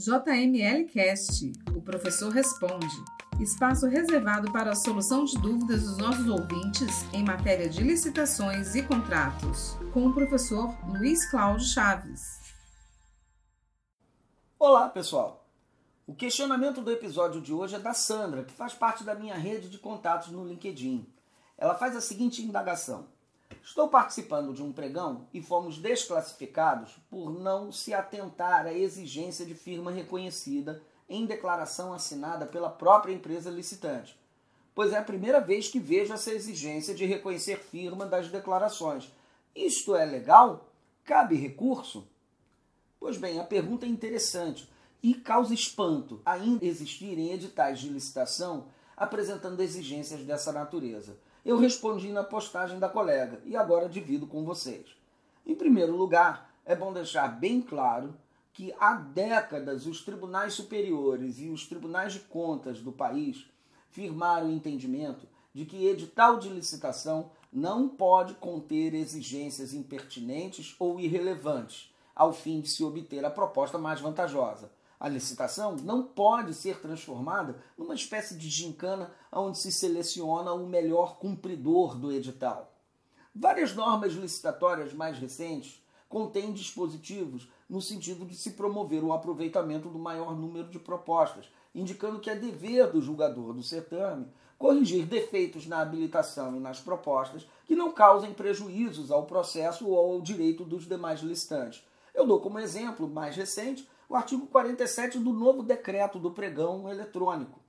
JML Cast, o professor responde. Espaço reservado para a solução de dúvidas dos nossos ouvintes em matéria de licitações e contratos, com o professor Luiz Cláudio Chaves. Olá, pessoal. O questionamento do episódio de hoje é da Sandra, que faz parte da minha rede de contatos no LinkedIn. Ela faz a seguinte indagação: Estou participando de um pregão e fomos desclassificados por não se atentar à exigência de firma reconhecida em declaração assinada pela própria empresa licitante, pois é a primeira vez que vejo essa exigência de reconhecer firma das declarações. Isto é legal? Cabe recurso? Pois bem, a pergunta é interessante e causa espanto ainda existirem editais de licitação apresentando exigências dessa natureza. Eu respondi na postagem da colega e agora divido com vocês. Em primeiro lugar, é bom deixar bem claro que há décadas os tribunais superiores e os tribunais de contas do país firmaram o entendimento de que edital de licitação não pode conter exigências impertinentes ou irrelevantes, ao fim de se obter a proposta mais vantajosa. A licitação não pode ser transformada numa espécie de gincana onde se seleciona o melhor cumpridor do edital. Várias normas licitatórias mais recentes contêm dispositivos no sentido de se promover o aproveitamento do maior número de propostas, indicando que é dever do julgador do certame corrigir defeitos na habilitação e nas propostas que não causem prejuízos ao processo ou ao direito dos demais licitantes. Eu dou como exemplo mais recente o artigo 47 do novo decreto do pregão eletrônico.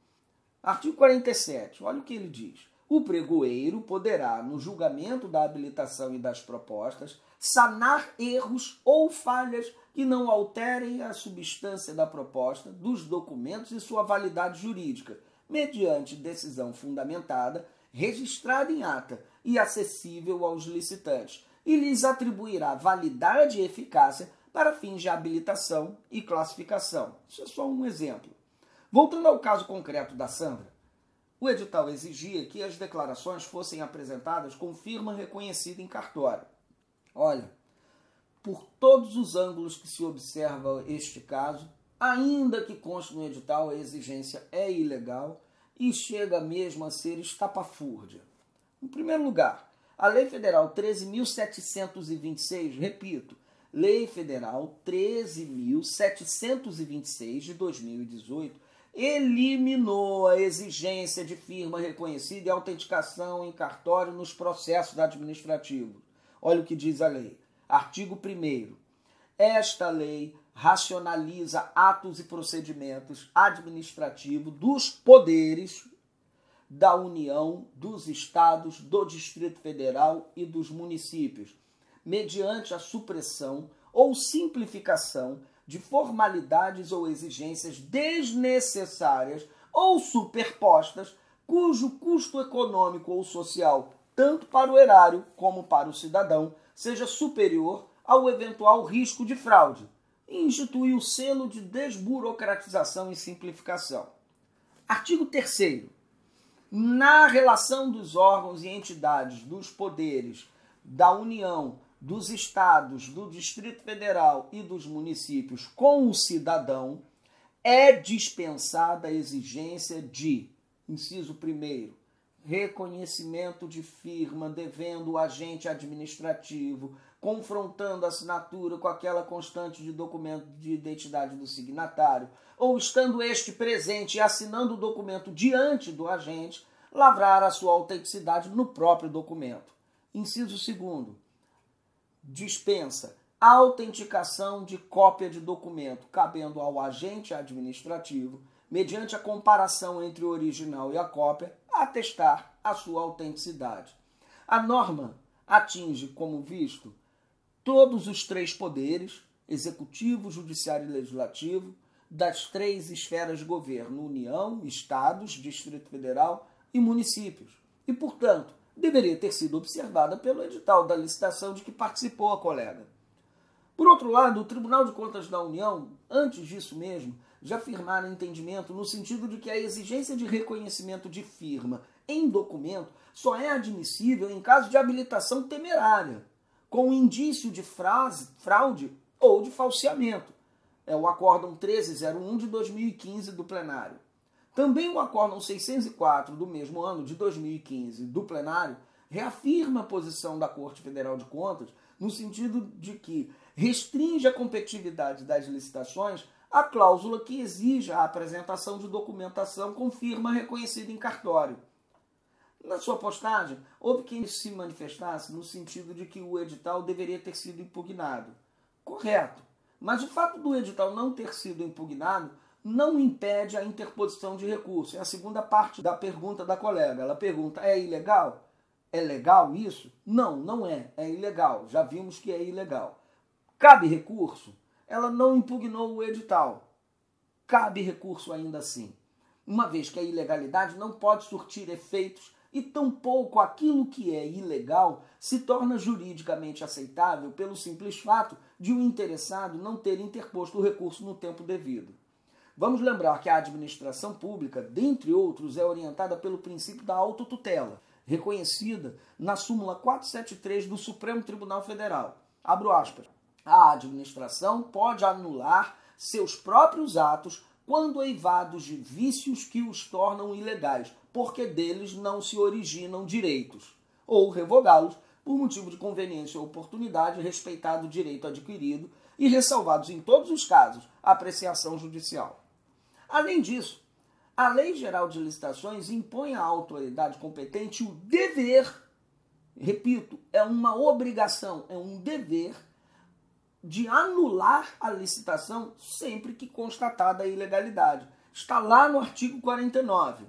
Artigo 47, olha o que ele diz. O pregoeiro poderá, no julgamento da habilitação e das propostas, sanar erros ou falhas que não alterem a substância da proposta, dos documentos e sua validade jurídica, mediante decisão fundamentada, registrada em ata e acessível aos licitantes, e lhes atribuirá validade e eficácia para fins de habilitação e classificação. Isso é só um exemplo. Voltando ao caso concreto da Sandra, o edital exigia que as declarações fossem apresentadas com firma reconhecida em cartório. Olha, por todos os ângulos que se observa este caso, ainda que conste no edital, a exigência é ilegal e chega mesmo a ser estapafúrdia. Em primeiro lugar, a Lei Federal 13.726, repito, Lei Federal 13.726 de 2018 eliminou a exigência de firma reconhecida e autenticação em cartório nos processos administrativos. Olha o que diz a lei. Artigo 1. Esta lei racionaliza atos e procedimentos administrativos dos poderes da União, dos estados, do Distrito Federal e dos municípios mediante a supressão ou simplificação de formalidades ou exigências desnecessárias ou superpostas, cujo custo econômico ou social, tanto para o erário como para o cidadão, seja superior ao eventual risco de fraude, e institui o selo de desburocratização e simplificação. Artigo 3. Na relação dos órgãos e entidades dos poderes da União dos estados, do Distrito Federal e dos municípios com o cidadão, é dispensada a exigência de, inciso primeiro, reconhecimento de firma devendo o agente administrativo, confrontando a assinatura com aquela constante de documento de identidade do signatário, ou estando este presente e assinando o documento diante do agente, lavrar a sua autenticidade no próprio documento. Inciso segundo, dispensa autenticação de cópia de documento, cabendo ao agente administrativo, mediante a comparação entre o original e a cópia, atestar a sua autenticidade. A norma atinge, como visto, todos os três poderes executivo, judiciário e legislativo das três esferas de governo: União, Estados, Distrito Federal e municípios. E, portanto, deveria ter sido observada pelo edital da licitação de que participou a colega. Por outro lado, o Tribunal de Contas da União, antes disso mesmo, já firmaram entendimento no sentido de que a exigência de reconhecimento de firma em documento só é admissível em caso de habilitação temerária, com indício de frase, fraude ou de falseamento. é o Acórdão 1301 de 2015 do plenário. Também o Acórdão 604 do mesmo ano, de 2015, do plenário, reafirma a posição da Corte Federal de Contas no sentido de que restringe a competitividade das licitações a cláusula que exige a apresentação de documentação com firma reconhecida em cartório. Na sua postagem, houve quem se manifestasse no sentido de que o edital deveria ter sido impugnado. Correto. Mas o fato do edital não ter sido impugnado não impede a interposição de recurso. É a segunda parte da pergunta da colega. Ela pergunta: é ilegal? É legal isso? Não, não é. É ilegal. Já vimos que é ilegal. Cabe recurso? Ela não impugnou o edital. Cabe recurso ainda assim. Uma vez que a ilegalidade não pode surtir efeitos e tampouco aquilo que é ilegal se torna juridicamente aceitável pelo simples fato de o interessado não ter interposto o recurso no tempo devido. Vamos lembrar que a administração pública, dentre outros, é orientada pelo princípio da autotutela, reconhecida na súmula 473 do Supremo Tribunal Federal. Abro aspas. A administração pode anular seus próprios atos quando eivados de vícios que os tornam ilegais, porque deles não se originam direitos, ou revogá-los por motivo de conveniência ou oportunidade, respeitado o direito adquirido e ressalvados em todos os casos a apreciação judicial. Além disso, a Lei Geral de Licitações impõe à autoridade competente o dever, repito, é uma obrigação, é um dever de anular a licitação sempre que constatada a ilegalidade. Está lá no artigo 49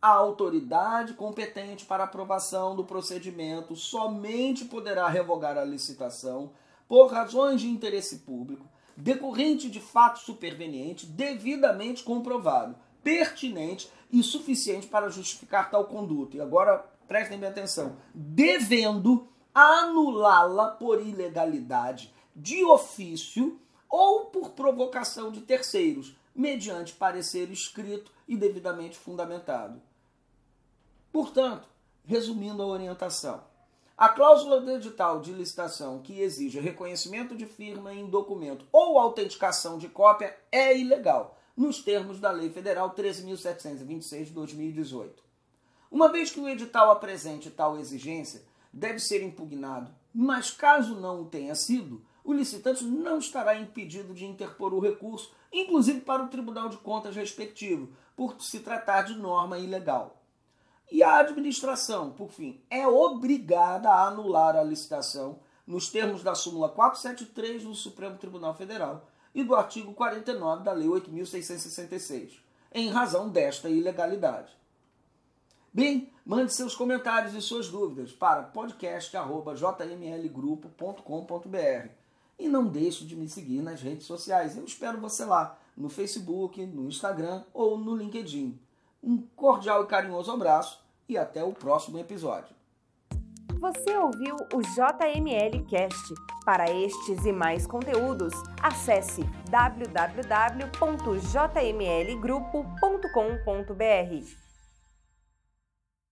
a autoridade competente para aprovação do procedimento somente poderá revogar a licitação por razões de interesse público, decorrente de fato superveniente, devidamente comprovado, pertinente e suficiente para justificar tal conduta. E agora prestem bem atenção: devendo anulá-la por ilegalidade de ofício ou por provocação de terceiros, mediante parecer escrito e devidamente fundamentado. Portanto, resumindo a orientação, a cláusula do edital de licitação que exige reconhecimento de firma em documento ou autenticação de cópia é ilegal, nos termos da Lei Federal 13.726 de 2018. Uma vez que o edital apresente tal exigência, deve ser impugnado, mas caso não o tenha sido, o licitante não estará impedido de interpor o recurso, inclusive para o Tribunal de Contas respectivo, por se tratar de norma ilegal. E a administração, por fim, é obrigada a anular a licitação nos termos da súmula 473 do Supremo Tribunal Federal e do artigo 49 da Lei 8.666, em razão desta ilegalidade. Bem, mande seus comentários e suas dúvidas para podcast.jmlgrupo.com.br e não deixe de me seguir nas redes sociais. Eu espero você lá, no Facebook, no Instagram ou no LinkedIn. Um cordial e carinhoso abraço e até o próximo episódio. Você ouviu o JML Cast. Para estes e mais conteúdos, acesse www.jmlgrupo.com.br.